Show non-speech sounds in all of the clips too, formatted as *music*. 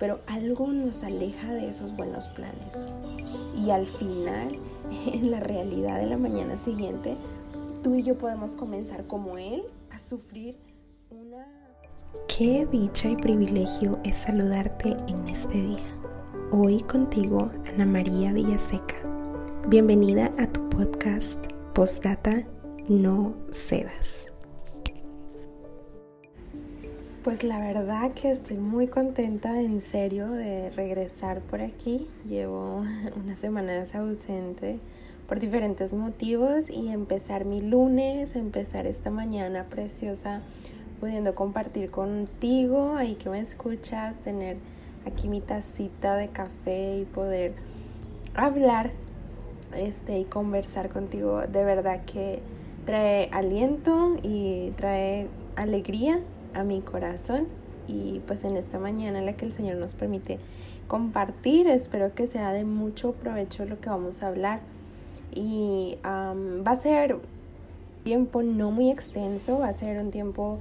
pero algo nos aleja de esos buenos planes. Y al final, *laughs* en la realidad de la mañana siguiente, tú y yo podemos comenzar como Él a sufrir una... Qué dicha y privilegio es saludarte en este día. Hoy contigo, Ana María Villaseca. Bienvenida a tu podcast Postdata No Cedas. Pues la verdad que estoy muy contenta en serio de regresar por aquí. Llevo *laughs* unas semanas ausente por diferentes motivos y empezar mi lunes, empezar esta mañana preciosa pudiendo compartir contigo, ahí que me escuchas, tener aquí mi tacita de café y poder hablar este y conversar contigo. De verdad que trae aliento y trae alegría a mi corazón y pues en esta mañana en la que el Señor nos permite compartir, espero que sea de mucho provecho lo que vamos a hablar y va a ser tiempo no muy extenso, va a ser un tiempo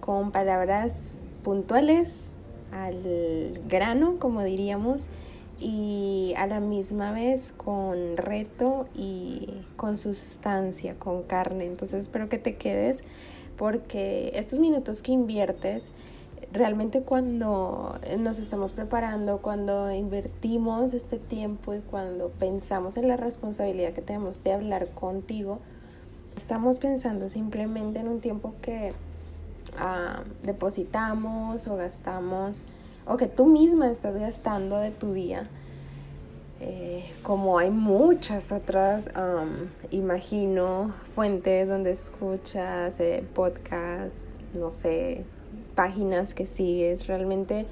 con palabras puntuales al grano, como diríamos, y a la misma vez con reto y con sustancia, con carne. Entonces espero que te quedes porque estos minutos que inviertes, realmente cuando nos estamos preparando, cuando invertimos este tiempo y cuando pensamos en la responsabilidad que tenemos de hablar contigo, estamos pensando simplemente en un tiempo que ah, depositamos o gastamos o que tú misma estás gastando de tu día. Eh, como hay muchas otras, imagino, fuentes donde escuchas eh, podcasts, no sé, páginas que sigues, realmente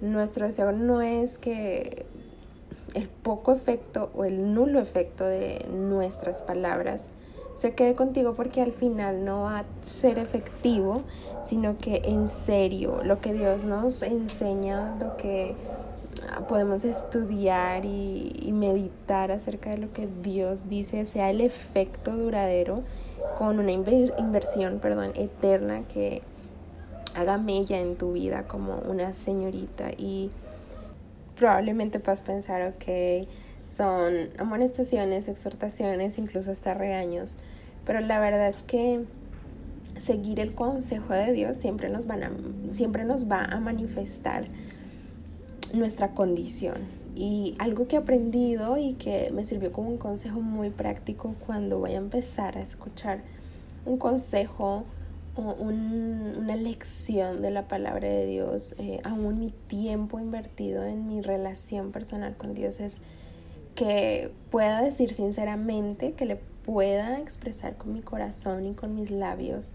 nuestro deseo no es que el poco efecto o el nulo efecto de nuestras palabras se quede contigo porque al final no va a ser efectivo, sino que en serio lo que Dios nos enseña, lo que podemos estudiar y, meditar acerca de lo que Dios dice sea el efecto duradero con una inversión perdón, eterna que haga mella en tu vida como una señorita. Y probablemente puedas pensar, ok, son amonestaciones, exhortaciones, incluso hasta regaños, pero la verdad es que seguir el consejo de Dios siempre nos, van a, siempre nos va a manifestar nuestra condición. Y algo que he aprendido y que me sirvió como un consejo muy práctico cuando voy a empezar a escuchar un consejo o una lección de la palabra de Dios, eh, aún mi tiempo invertido en mi relación personal con Dios es que pueda decir sinceramente, que le pueda expresar con mi corazón y con mis labios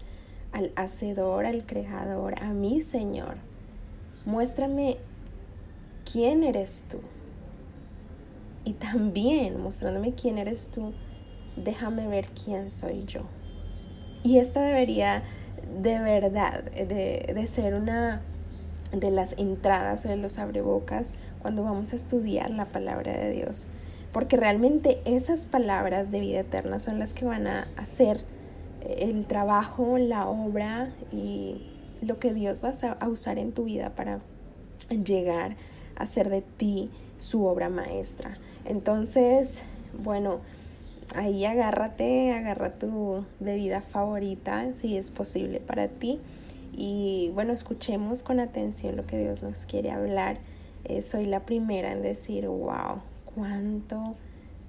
al Hacedor, al Creador, a mi Señor. Muéstrame quién eres tú. Y también mostrándome quién eres tú, déjame ver quién soy yo. Y esta debería de verdad de, de ser una de las entradas o de los abrebocas cuando vamos a estudiar la palabra de Dios. Porque realmente esas palabras de vida eterna son las que van a hacer el trabajo, la obra y lo que Dios va a usar en tu vida para llegar hacer de ti su obra maestra. Entonces, bueno, ahí agárrate, agarra tu bebida favorita, si es posible para ti. Y bueno, escuchemos con atención lo que Dios nos quiere hablar. Eh, soy la primera en decir, wow, cuánto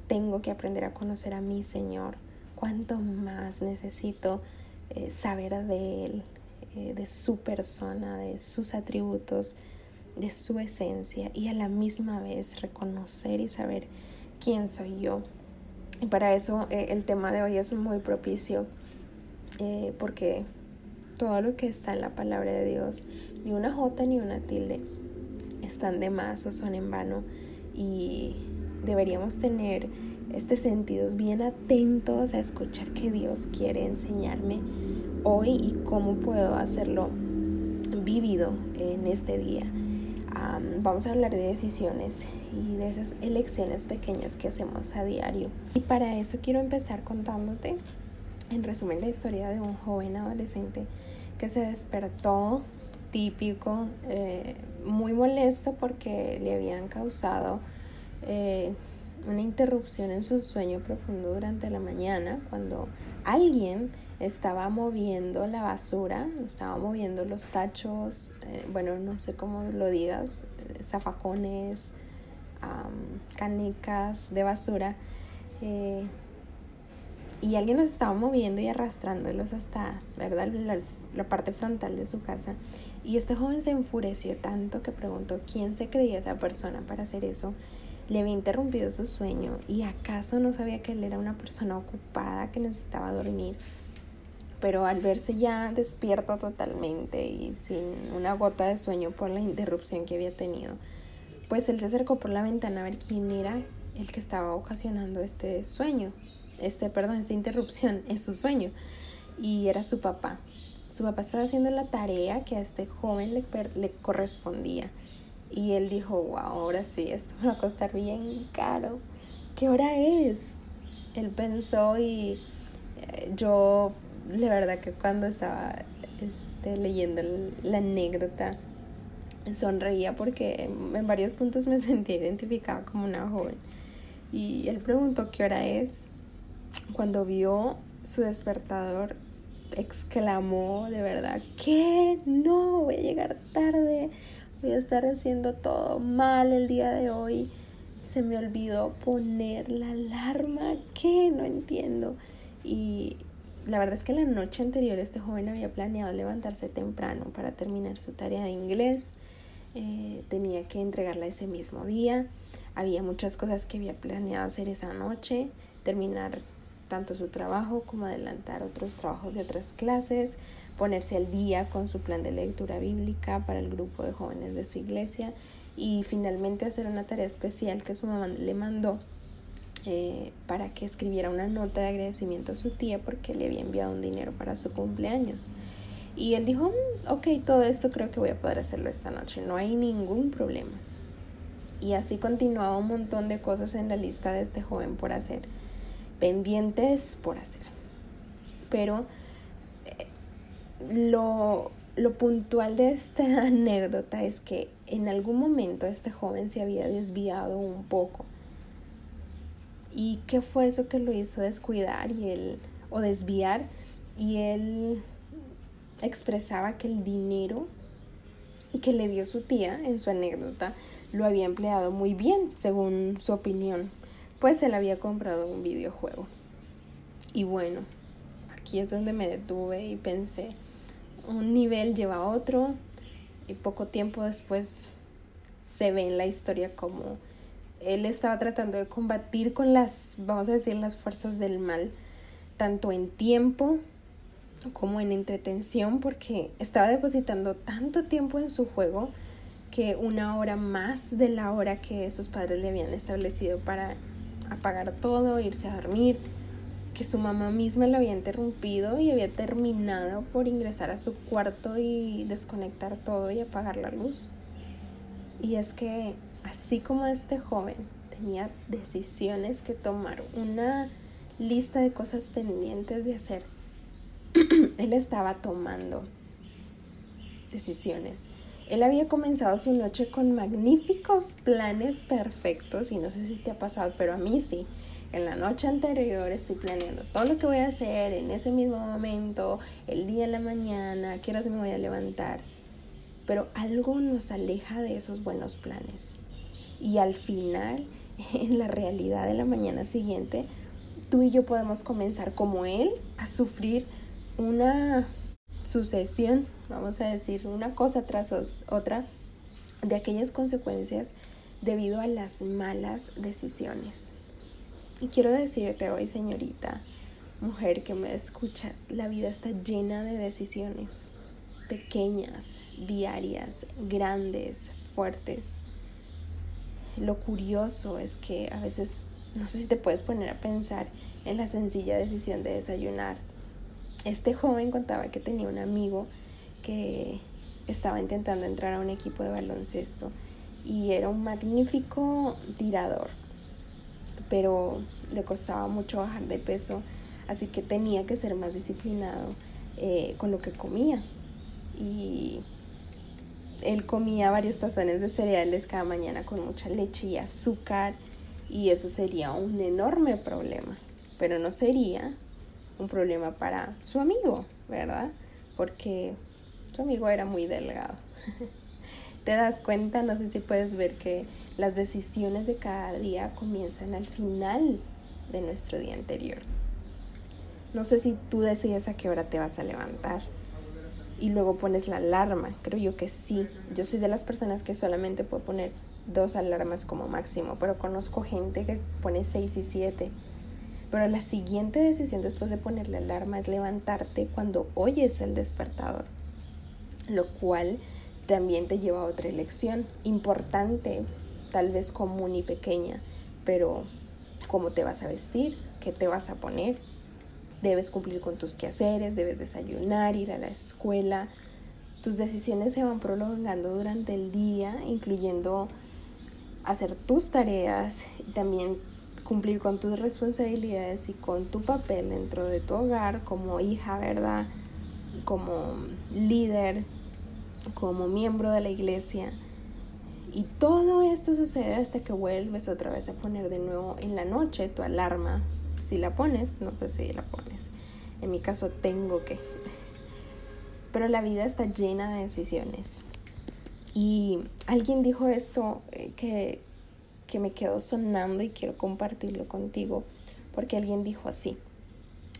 tengo que aprender a conocer a mi Señor, cuánto más necesito eh, saber de Él, eh, de su persona, de sus atributos, de su esencia y a la misma vez reconocer y saber quién soy yo. Y para eso eh, el tema de hoy es muy propicio eh, porque todo lo que está en la palabra de Dios, ni una jota ni una tilde, están de más o son en vano y deberíamos tener este sentidos bien atentos a escuchar qué Dios quiere enseñarme hoy y cómo puedo hacerlo vivido en este día vamos a hablar de decisiones y de esas elecciones pequeñas que hacemos a diario. Y para eso quiero empezar contándote, en resumen, la historia de un joven adolescente que se despertó típico, eh, muy molesto porque le habían causado eh, una interrupción en su sueño profundo durante la mañana cuando alguien estaba moviendo la basura, estaba moviendo los tachos, eh, bueno, no sé cómo lo digas, eh, zafacones, canicas de basura. y alguien los estaba moviendo y arrastrándolos hasta, ¿verdad? la parte frontal de su casa. Y este joven se enfureció tanto que preguntó quién se creía esa persona para hacer eso. Le había interrumpido su sueño y acaso no sabía que él era una persona ocupada que necesitaba dormir. Pero al verse ya despierto totalmente y sin una gota de sueño por la interrupción que había tenido, pues él se acercó por la ventana a ver quién era el que estaba ocasionando este sueño, este, perdón, esta interrupción *laughs* en su sueño. Y era su papá. Su papá estaba haciendo la tarea que a este joven le, le correspondía. Y él dijo, wow, ahora sí, esto me va a costar bien caro. ¿Qué hora es? Él pensó y eh, yo, la verdad que cuando estaba este, leyendo la anécdota, sonreía porque en varios puntos me *laughs* sentía identificada como una joven. Y él preguntó qué hora es. Cuando vio su despertador, exclamó de verdad, ¿qué? No, voy a llegar tarde, voy a estar haciendo todo mal el día de hoy. Se me olvidó poner la alarma, ¿qué? No entiendo. Y la verdad es que la noche anterior este joven había planeado levantarse temprano para terminar su tarea de inglés. Eh, tenía que entregarla ese mismo día. Había muchas cosas que había planeado hacer esa noche. Terminar tanto su trabajo como adelantar otros trabajos de otras clases, ponerse al día con su plan de lectura bíblica para el grupo de jóvenes de su iglesia y finalmente hacer una tarea especial que su mamá le mandó eh, para que escribiera una nota de agradecimiento a su tía porque le había enviado un dinero para su cumpleaños. Y él dijo, mm, ok, todo esto creo que voy a poder hacerlo esta noche, no hay ningún problema. Y así continuaba un montón de cosas en la lista de este joven por hacer pendientes por hacer. Pero eh, lo, lo puntual de esta *laughs* anécdota es que en algún momento este joven se había desviado un poco. ¿Y qué fue eso que lo hizo descuidar y él, o desviar? Y él expresaba que el dinero que le dio su tía en su anécdota lo había empleado muy bien, según su opinión pues él había comprado un videojuego. Y bueno, aquí es donde me detuve y pensé, un nivel lleva a otro y poco tiempo después se ve en la historia como él estaba tratando de combatir con las, vamos a decir, las fuerzas del mal, tanto en tiempo como en entretención, porque estaba depositando tanto tiempo en su juego que una hora más de la hora que sus padres le habían establecido para apagar todo, irse a dormir, que su mamá misma lo había interrumpido y había terminado por ingresar a su cuarto y desconectar todo y apagar la luz. Y es que así como este joven tenía decisiones que tomar, una lista de cosas pendientes de hacer, *clears throat* él estaba tomando decisiones él había comenzado su noche con magníficos planes perfectos y no sé si te ha pasado, pero a mí sí. En la noche anterior estoy planeando todo lo que voy a hacer en ese mismo momento, el día en la mañana, qué horas me voy a levantar. Pero algo nos aleja de esos buenos planes. Y al final, *laughs* en la realidad de la mañana siguiente, tú y yo podemos comenzar como él a sufrir una sucesión, vamos a decir, una cosa tras otra, de aquellas consecuencias debido a las malas decisiones. Y quiero decirte hoy, señorita, mujer que me escuchas, la vida está llena de decisiones, pequeñas, diarias, grandes, fuertes. Lo curioso es que a veces, no sé si te puedes poner a pensar en la sencilla decisión de desayunar este joven contaba que tenía un amigo que estaba intentando entrar a un equipo de baloncesto y era un magnífico tirador, pero le costaba mucho bajar de peso, así que tenía que ser más disciplinado eh, con lo que comía. Y él comía varios tazones de cereales cada mañana con mucha leche y azúcar y eso sería un enorme problema, pero no sería un problema para su amigo, ¿verdad? Porque su amigo era muy delgado. *laughs* Te das cuenta, no sé si puedes ver que las decisiones de cada día comienzan al final de nuestro día anterior. No sé si tú decides a qué hora te vas a levantar y luego pones la alarma. Creo yo que sí. Yo soy de las personas que solamente puedo poner dos alarmas como máximo, pero conozco gente que pone seis y siete. Pero la siguiente decisión después de poner la alarma es levantarte cuando oyes el despertador, lo cual también te lleva a otra elección importante, tal vez común y pequeña, pero cómo te vas a vestir, qué te vas a poner, debes cumplir con tus quehaceres, debes desayunar, ir a la escuela. Tus decisiones se van prolongando durante el día, incluyendo hacer tus tareas y también cumplir con tus responsabilidades y con tu papel dentro de tu hogar como hija, ¿verdad? Como líder, como miembro de la iglesia. Y todo esto sucede hasta que vuelves otra vez a poner de nuevo en la noche tu alarma si la pones, no sé si la pones. En mi caso tengo que. Pero la vida está llena de decisiones. Y alguien dijo esto eh, que, que me quedó sonando y quiero compartirlo contigo, porque alguien dijo así,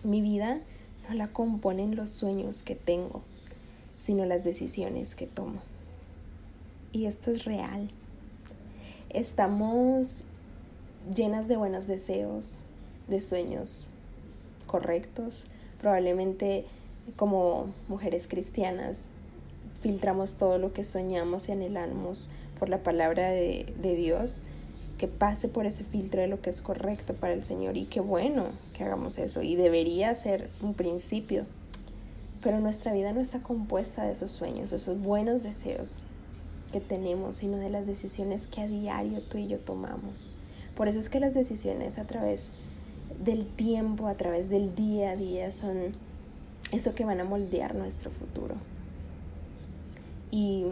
mi vida no la componen los sueños que tengo, sino las decisiones que tomo. Y esto es real. Estamos llenas de buenos deseos, de sueños correctos. Probablemente como mujeres cristianas filtramos todo lo que soñamos y anhelamos por la palabra de, de Dios, que pase por ese filtro de lo que es correcto para el Señor y qué bueno que hagamos eso y debería ser un principio. Pero nuestra vida no está compuesta de esos sueños, esos buenos deseos que tenemos, sino de las decisiones que a diario tú y yo tomamos. Por eso es que las decisiones a través del tiempo, a través del día a día, son eso que van a moldear nuestro futuro. Y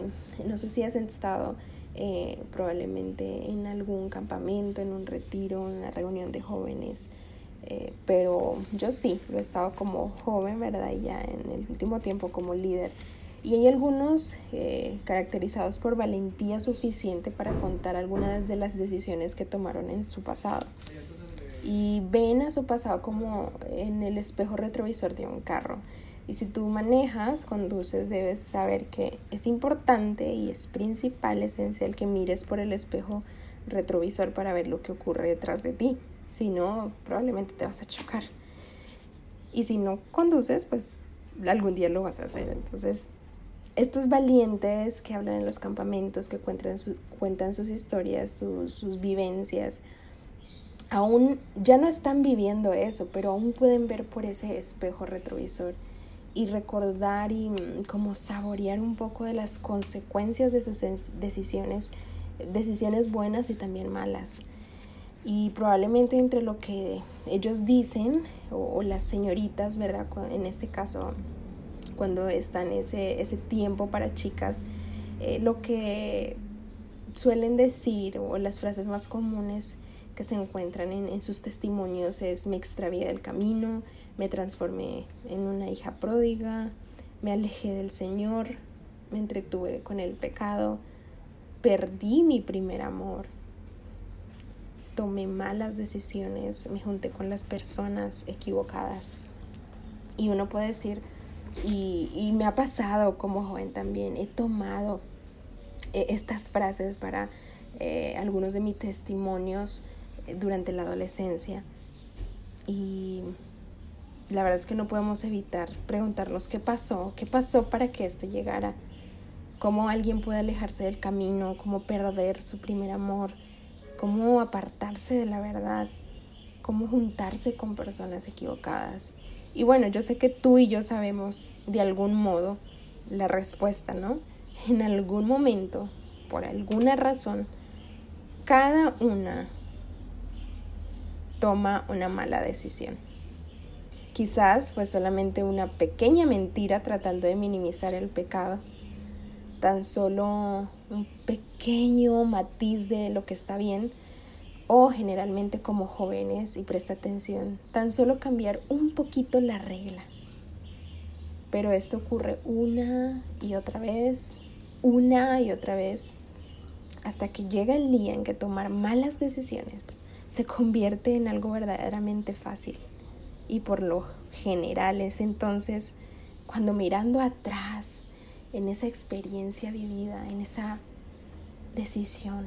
no sé si has estado eh, probablemente en algún campamento, en un retiro, en una reunión de jóvenes, eh, pero yo sí, lo he estado como joven, ¿verdad? Y ya en el último tiempo como líder. Y hay algunos eh, caracterizados por valentía suficiente para contar algunas de las decisiones que tomaron en su pasado y ven a su pasado como en el espejo retrovisor de un carro. Y si tú manejas, conduces, debes saber que es importante y es principal, esencial que mires por el espejo retrovisor para ver lo que ocurre detrás de ti. Si no, probablemente te vas a chocar. Y si no conduces, pues algún día lo vas a hacer. Entonces, estos valientes que hablan en los campamentos, que cuentan, cuentan sus historias, sus, sus vivencias, aún ya no están viviendo eso, pero aún pueden ver por ese espejo retrovisor y recordar y mm, como saborear un poco de las consecuencias de sus decisiones, decisiones buenas y también malas. Y probablemente entre lo que ellos dicen, o, las señoritas, ¿verdad? En este caso, cuando están ese, ese tiempo para chicas, eh, lo que suelen decir o las frases más comunes que se encuentran en, sus testimonios es me extravié del camino, me transformé en una hija pródiga, me alejé del Señor, me entretuve con el pecado, perdí mi primer amor, tomé malas decisiones, me junté con las personas equivocadas. Y uno puede decir, y, y me ha pasado como joven también, he tomado eh, estas frases para eh, algunos de mis testimonios durante la adolescencia. Y la verdad es que no podemos evitar preguntarnos qué pasó, qué pasó para que esto llegara, cómo alguien puede alejarse del camino, cómo perder su primer amor, cómo apartarse de la verdad, cómo juntarse con personas equivocadas. Y bueno, yo sé que tú y yo sabemos de algún modo la respuesta, ¿no? En algún momento, por alguna razón, cada una toma una mala decisión. Quizás fue solamente una pequeña mentira tratando de minimizar el pecado, tan solo un pequeño matiz de lo que está bien o generalmente como jóvenes, y presta atención, tan solo cambiar un poquito la regla. Pero esto ocurre una y otra vez, una y otra vez, hasta que llega el día en que tomar malas decisiones se convierte en algo verdaderamente fácil. Y por lo general es entonces cuando mirando atrás en esa experiencia vivida, en esa decisión,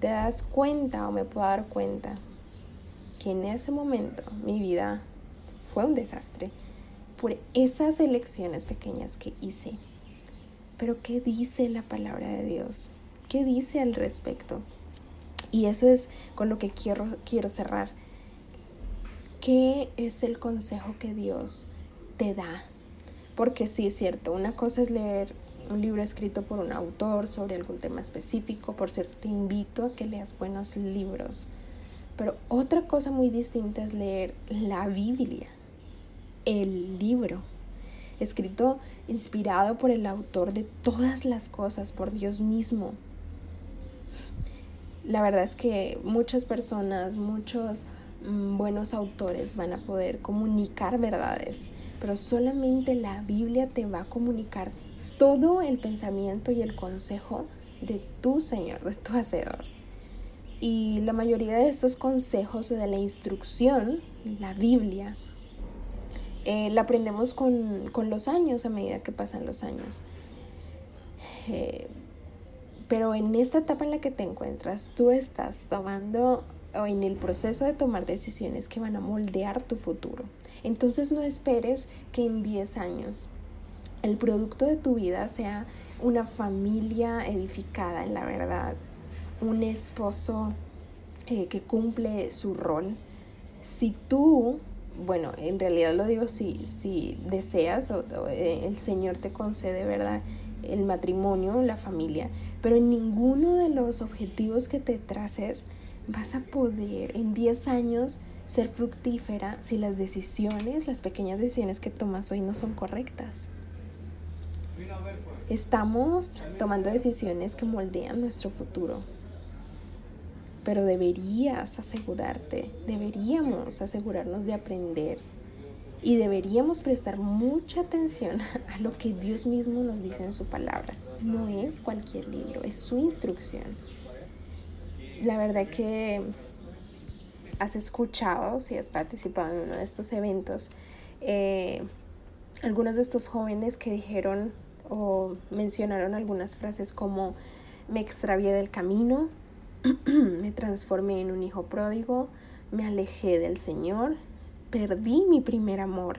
te das cuenta o me puedo dar cuenta que en ese momento mi vida fue un desastre por esas elecciones pequeñas que hice. Pero ¿qué dice la palabra de Dios? ¿Qué dice al respecto? Y eso es con lo que quiero, quiero cerrar. ¿Qué es el consejo que Dios te da? Porque sí es cierto, una cosa es leer un libro escrito por un autor sobre algún tema específico, por cierto, te invito a que leas buenos libros. Pero otra cosa muy distinta es leer la Biblia, el libro, escrito inspirado por el autor de todas las cosas, por Dios mismo. La verdad es que muchas personas, muchos mm, buenos autores van a poder comunicar verdades, pero solamente la Biblia te va a comunicar todo el pensamiento y el consejo de tu Señor, de tu Hacedor. Y la mayoría de estos consejos o de la instrucción, la Biblia, eh, la aprendemos con, los años, a medida que pasan los años. Eh, pero en esta etapa en la que te encuentras, tú estás tomando o en el proceso de tomar decisiones que van a moldear tu futuro. Entonces no esperes que en 10 años el producto de tu vida sea una familia edificada en la verdad, un esposo eh, que cumple su rol. Si tú, bueno, en realidad lo digo si, si deseas o, eh, el Señor te concede, ¿verdad? El matrimonio, la familia, pero en ninguno de los objetivos que te traces vas a poder en 10 años ser fructífera si las decisiones, las pequeñas decisiones que tomas hoy no son correctas. Estamos tomando decisiones que moldean nuestro futuro. Pero deberías asegurarte, deberíamos asegurarnos de aprender y deberíamos prestar mucha atención *laughs* a lo que Dios mismo nos dice en su palabra. No es cualquier libro, es su instrucción. La verdad que has escuchado, si has participado en uno de estos eventos, eh, algunos de estos jóvenes que dijeron o mencionaron algunas frases como me extravié del camino, *clears throat* me transformé en un hijo pródigo, me alejé del Señor, perdí mi primer amor,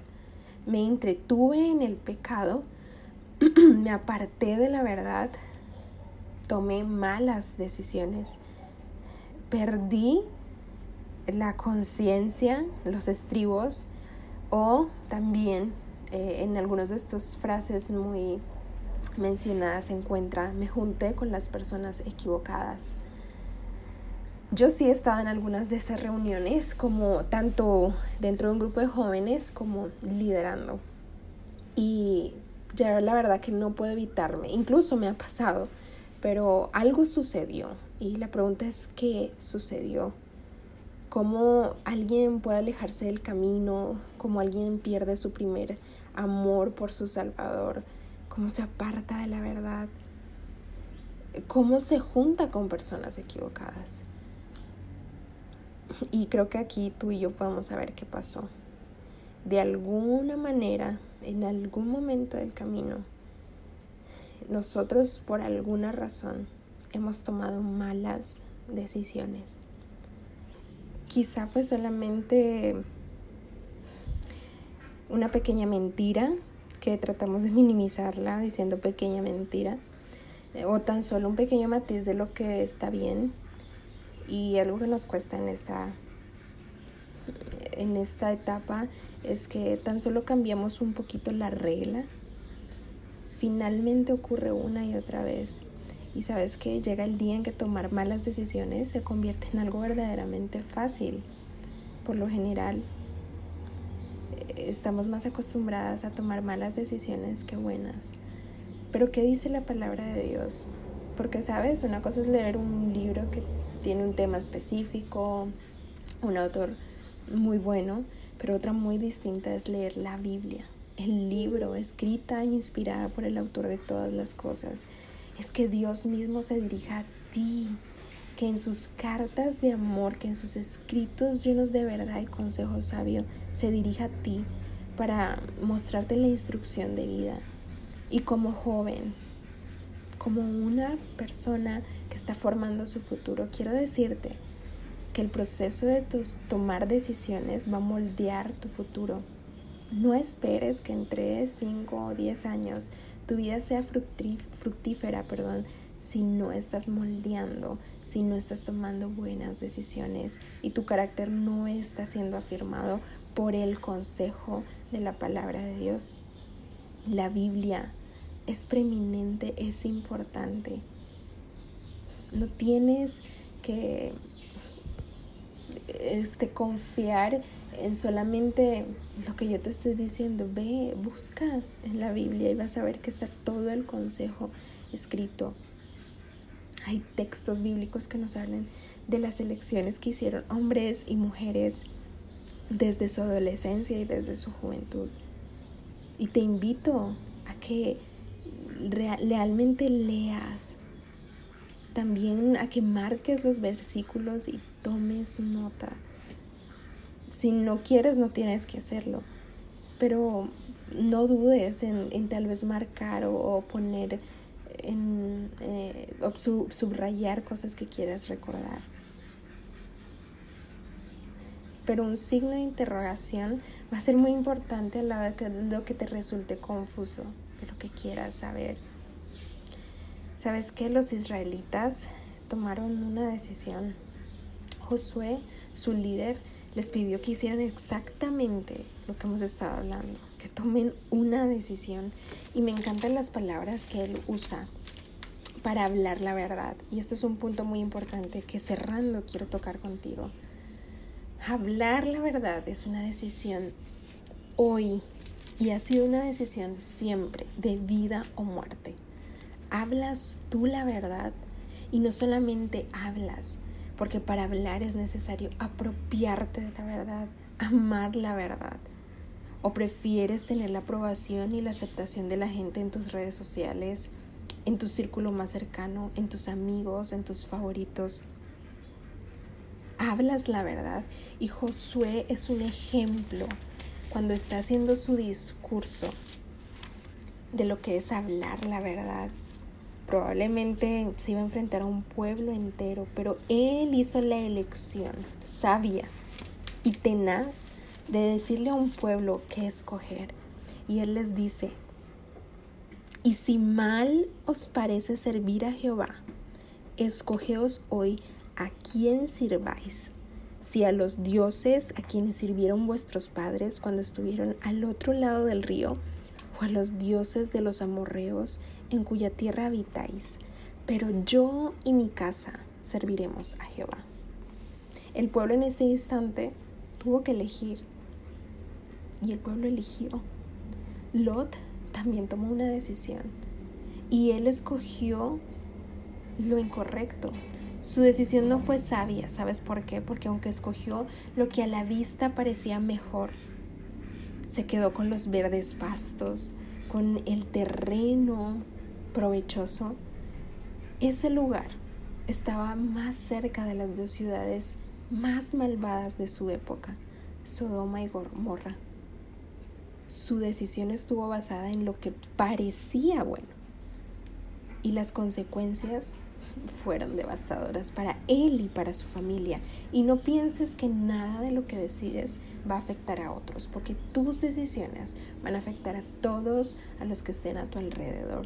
me entretuve en el pecado, *clears throat* me aparté de la verdad, tomé malas decisiones, perdí la conciencia, los estribos o también eh, en algunas de estas frases muy mencionadas se encuentra me junté con las personas equivocadas. Yo sí he estado en algunas de esas reuniones, como tanto dentro de un grupo de jóvenes como liderando. Y ya la verdad que no puedo evitarme, incluso me ha pasado, pero algo sucedió. Y la pregunta es, ¿qué sucedió? ¿Cómo alguien puede alejarse del camino? ¿Cómo alguien pierde su primer amor por su Salvador? cómo se aparta de la verdad, cómo se junta con personas equivocadas. Y creo que aquí tú y yo podemos saber qué pasó. De alguna manera, en algún momento del camino, nosotros por alguna razón hemos tomado malas decisiones. Quizá fue solamente una pequeña mentira que tratamos de minimizarla diciendo pequeña mentira eh, o tan solo un pequeño matiz de lo que está bien y algo que nos cuesta en esta en esta etapa es que tan solo cambiamos un poquito la regla finalmente ocurre una y otra vez y sabes que llega el día en que tomar malas decisiones se convierte en algo verdaderamente fácil por lo general estamos más acostumbradas a tomar malas decisiones que buenas. Pero ¿qué dice la palabra de Dios? Porque, ¿sabes? Una cosa es leer un libro que tiene un tema específico, un autor muy bueno, pero otra muy distinta es leer la Biblia, el libro escrita e inspirada por el autor de todas las cosas. Es que Dios mismo se dirija a ti, que en sus cartas de amor, que en sus escritos llenos de verdad y consejo sabio, se dirija a ti para mostrarte la instrucción de vida. Y como joven, como una persona que está formando su futuro, quiero decirte que el proceso de tus, tomar decisiones va a moldear tu futuro. No esperes que en 3, 5 o 10 años tu vida sea fructífera, perdón, si no estás moldeando, si no estás tomando buenas decisiones y tu carácter no está siendo afirmado por el consejo de la palabra de Dios. La Biblia es preeminente, es importante. No tienes que este, confiar en solamente lo que yo te estoy diciendo. Ve, busca en la Biblia y vas a ver que está todo el consejo escrito. Hay textos bíblicos que nos hablan de las elecciones que hicieron hombres y mujeres desde su adolescencia y desde su juventud. Y te invito a que realmente leas, también a que marques los versículos y tomes nota. Si no quieres, no tienes que hacerlo, pero no dudes en, tal vez marcar o, poner en eh, subrayar cosas que quieras recordar. Pero un signo de interrogación va a ser muy importante a la vez que lo que te resulte confuso lo que quieras saber. ¿Sabes qué? Los israelitas tomaron una decisión. Josué, su líder, les pidió que hicieran exactamente lo que hemos estado hablando, que tomen una decisión. Y me encantan las palabras que él usa para hablar la verdad. Y esto es un punto muy importante que cerrando quiero tocar contigo. Hablar la verdad es una decisión hoy y ha sido una decisión siempre de vida o muerte. Hablas tú la verdad y no solamente hablas, porque para hablar es necesario apropiarte de la verdad, amar la verdad. O prefieres tener la aprobación y la aceptación de la gente en tus redes sociales, en tu círculo más cercano, en tus amigos, en tus favoritos. Hablas la verdad y Josué es un ejemplo cuando está haciendo su discurso de lo que es hablar la verdad. Probablemente se iba a enfrentar a un pueblo entero, pero él hizo la elección sabia y tenaz de decirle a un pueblo qué escoger. Y él les dice, y si mal os parece servir a Jehová, escogeos hoy a quién sirváis si a los dioses a quienes sirvieron vuestros padres cuando estuvieron al otro lado del río, o a los dioses de los amorreos en cuya tierra habitáis, pero yo y mi casa serviremos a Jehová. El pueblo en ese instante tuvo que elegir y el pueblo eligió. Lot también tomó una decisión y él escogió lo incorrecto, su decisión no fue sabia, ¿sabes por qué? Porque aunque escogió lo que a la vista parecía mejor, se quedó con los verdes pastos, con el terreno provechoso. Ese lugar estaba más cerca de las dos ciudades más malvadas de su época, Sodoma y Gomorra. Su decisión estuvo basada en lo que parecía bueno y las consecuencias fueron devastadoras para él y para su familia. Y no pienses que nada de lo que decides va a afectar a otros, porque tus decisiones van a afectar a todos a los que estén a tu alrededor.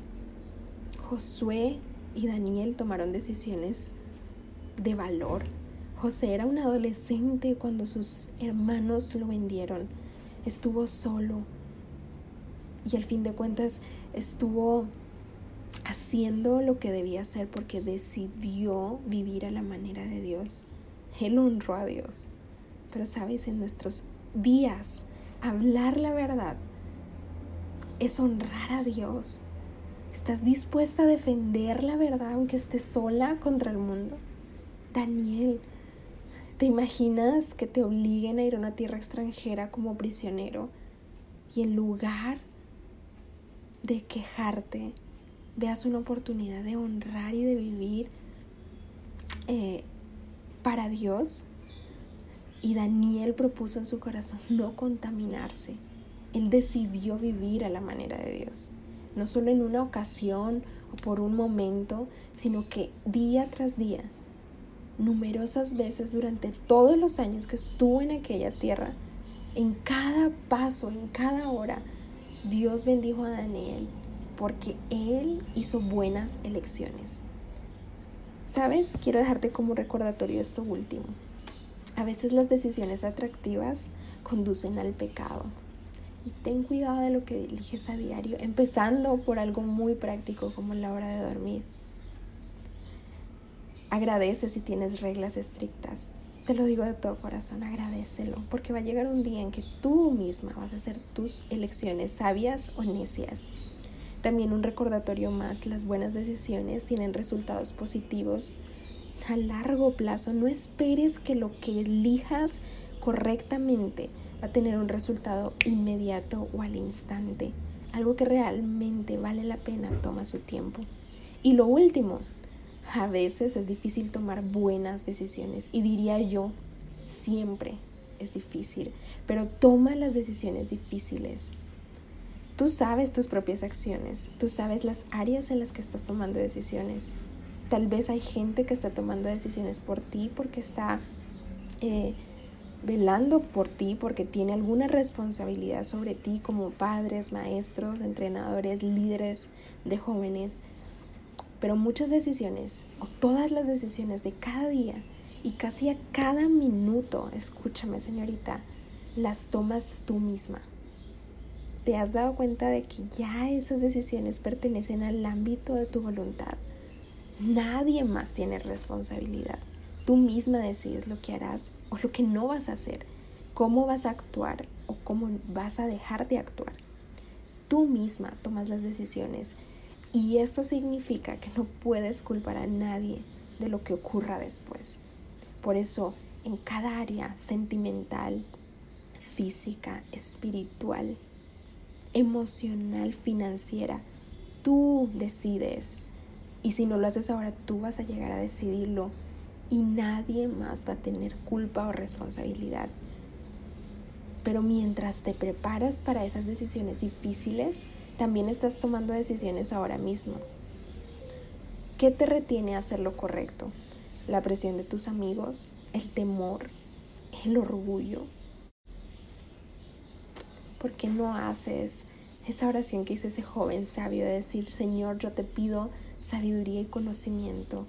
Josué y Daniel tomaron decisiones de valor. José era un adolescente cuando sus hermanos lo vendieron. Estuvo solo y al fin de cuentas estuvo haciendo lo que debía hacer porque decidió vivir a la manera de Dios. Él honró a Dios. Pero sabes, en nuestros días, hablar la verdad es honrar a Dios. ¿Estás dispuesta a defender la verdad aunque estés sola contra el mundo? Daniel, ¿te imaginas que te obliguen a ir a una tierra extranjera como prisionero y en lugar de quejarte, veas una oportunidad de honrar y de vivir eh, para Dios? Y Daniel propuso en su corazón no contaminarse. Él decidió vivir a la manera de Dios no solo en una ocasión o por un momento, sino que día tras día, numerosas veces durante todos los años que estuvo en aquella tierra, en cada paso, en cada hora, Dios bendijo a Daniel porque él hizo buenas elecciones. ¿Sabes? Quiero dejarte como recordatorio esto último. A veces las decisiones atractivas conducen al pecado y ten cuidado de lo que eliges a diario, empezando por algo muy práctico como la hora de dormir. Agradece si tienes reglas estrictas. Te lo digo de todo corazón, agradecelo, porque va a llegar un día en que tú misma vas a hacer tus elecciones sabias o necias. También un recordatorio más, las buenas decisiones tienen resultados positivos a largo plazo. No esperes que lo que elijas correctamente va a tener un resultado inmediato o al instante. Algo que realmente vale la pena toma su tiempo. Y lo último, a veces es difícil tomar buenas decisiones y diría yo, siempre es difícil, pero toma las decisiones difíciles. Tú sabes tus propias acciones, tú sabes las áreas en las que estás tomando decisiones. Tal vez hay gente que está tomando decisiones por ti porque está eh, velando por ti porque tiene alguna responsabilidad sobre ti como padres, maestros, entrenadores, líderes de jóvenes. Pero muchas decisiones, o todas las decisiones de cada día y casi a cada minuto, escúchame señorita, las tomas tú misma. ¿Te has dado cuenta de que ya esas decisiones pertenecen al ámbito de tu voluntad? Nadie más tiene responsabilidad. Tú misma decides lo que harás o lo que no vas a hacer, cómo vas a actuar o cómo vas a dejar de actuar. Tú misma tomas las decisiones y esto significa que no puedes culpar a nadie de lo que ocurra después. Por eso, en cada área sentimental, física, espiritual, emocional, financiera, tú decides. Y si no lo haces ahora, tú vas a llegar a decidirlo y nadie más va a tener culpa o responsabilidad. Pero mientras te preparas para esas decisiones difíciles, también estás tomando decisiones ahora mismo. ¿Qué te retiene a hacer lo correcto? ¿La presión de tus amigos? ¿El temor? ¿El orgullo? ¿Por qué no haces esa oración que hizo ese joven sabio de decir, Señor, yo te pido sabiduría y conocimiento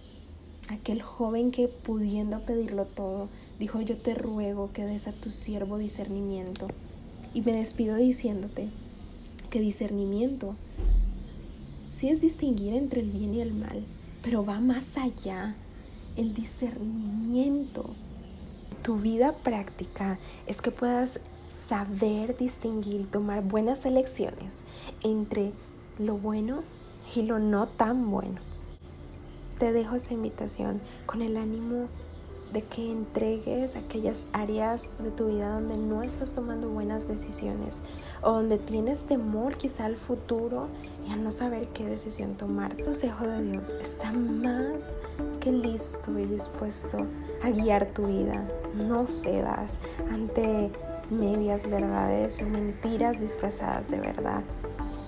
aquel joven que pudiendo pedirlo todo, dijo, yo te ruego que des a tu siervo discernimiento. Y me despido diciéndote que discernimiento sí es distinguir entre el bien y el mal, pero va más allá. El discernimiento, tu vida práctica es que puedas saber distinguir, tomar buenas elecciones entre lo bueno y lo no tan bueno te dejo esa invitación con el ánimo de que entregues aquellas áreas de tu vida donde no estás tomando buenas decisiones o donde tienes temor quizá al futuro y a no saber qué decisión tomar. El consejo de Dios está más que listo y dispuesto a guiar tu vida. No cedas ante medias verdades, mentiras disfrazadas de verdad.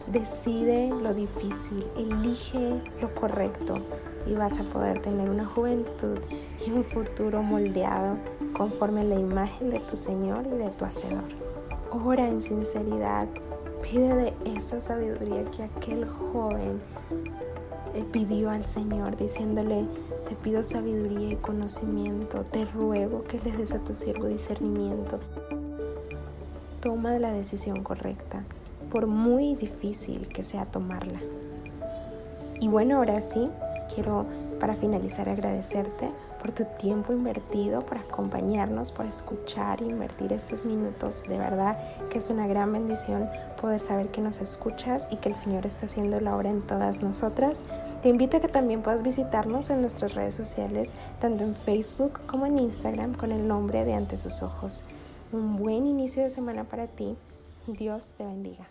Decide lo difícil, elige lo correcto y vas a poder tener una juventud y un futuro moldeado conforme a la imagen de tu Señor y de tu Hacedor. Ora en sinceridad, pide de esa sabiduría que aquel joven pidió al Señor, diciéndole, te pido sabiduría y conocimiento, te ruego que le des a tu siervo discernimiento. Toma la decisión correcta, por muy difícil que sea tomarla. Y bueno, ahora sí, quiero para finalizar agradecerte por tu tiempo invertido, por acompañarnos, por escuchar e invertir estos minutos. De verdad que es una gran bendición poder saber que nos escuchas y que el Señor está haciendo la obra en todas nosotras. Te invito a que también puedas visitarnos en nuestras redes sociales, tanto en Facebook como en Instagram, con el nombre de Ante sus Ojos. Un buen inicio de semana para ti. Dios te bendiga.